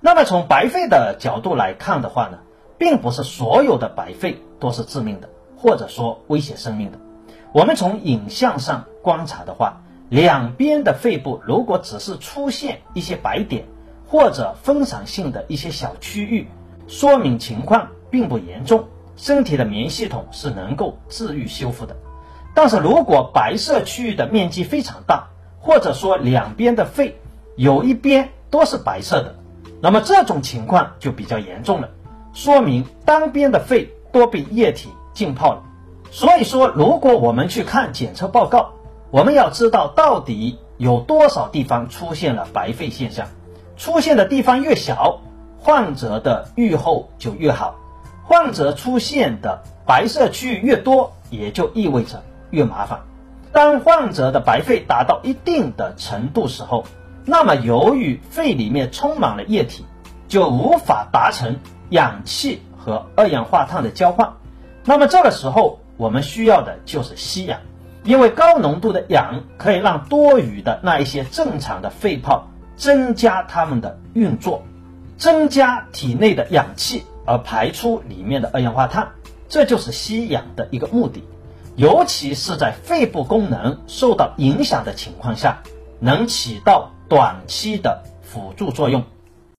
那么从白肺的角度来看的话呢，并不是所有的白肺都是致命的，或者说威胁生命的。我们从影像上观察的话，两边的肺部如果只是出现一些白点或者分散性的一些小区域，说明情况并不严重，身体的免疫系统是能够治愈修复的。但是如果白色区域的面积非常大，或者说两边的肺有一边都是白色的，那么这种情况就比较严重了，说明单边的肺都被液体浸泡了。所以说，如果我们去看检测报告，我们要知道到底有多少地方出现了白肺现象，出现的地方越小，患者的愈后就越好；患者出现的白色区域越多，也就意味着越麻烦。当患者的白肺达到一定的程度时候，那么由于肺里面充满了液体，就无法达成氧气和二氧化碳的交换。那么这个时候，我们需要的就是吸氧，因为高浓度的氧可以让多余的那一些正常的肺泡增加它们的运作，增加体内的氧气，而排出里面的二氧化碳。这就是吸氧的一个目的。尤其是在肺部功能受到影响的情况下，能起到短期的辅助作用。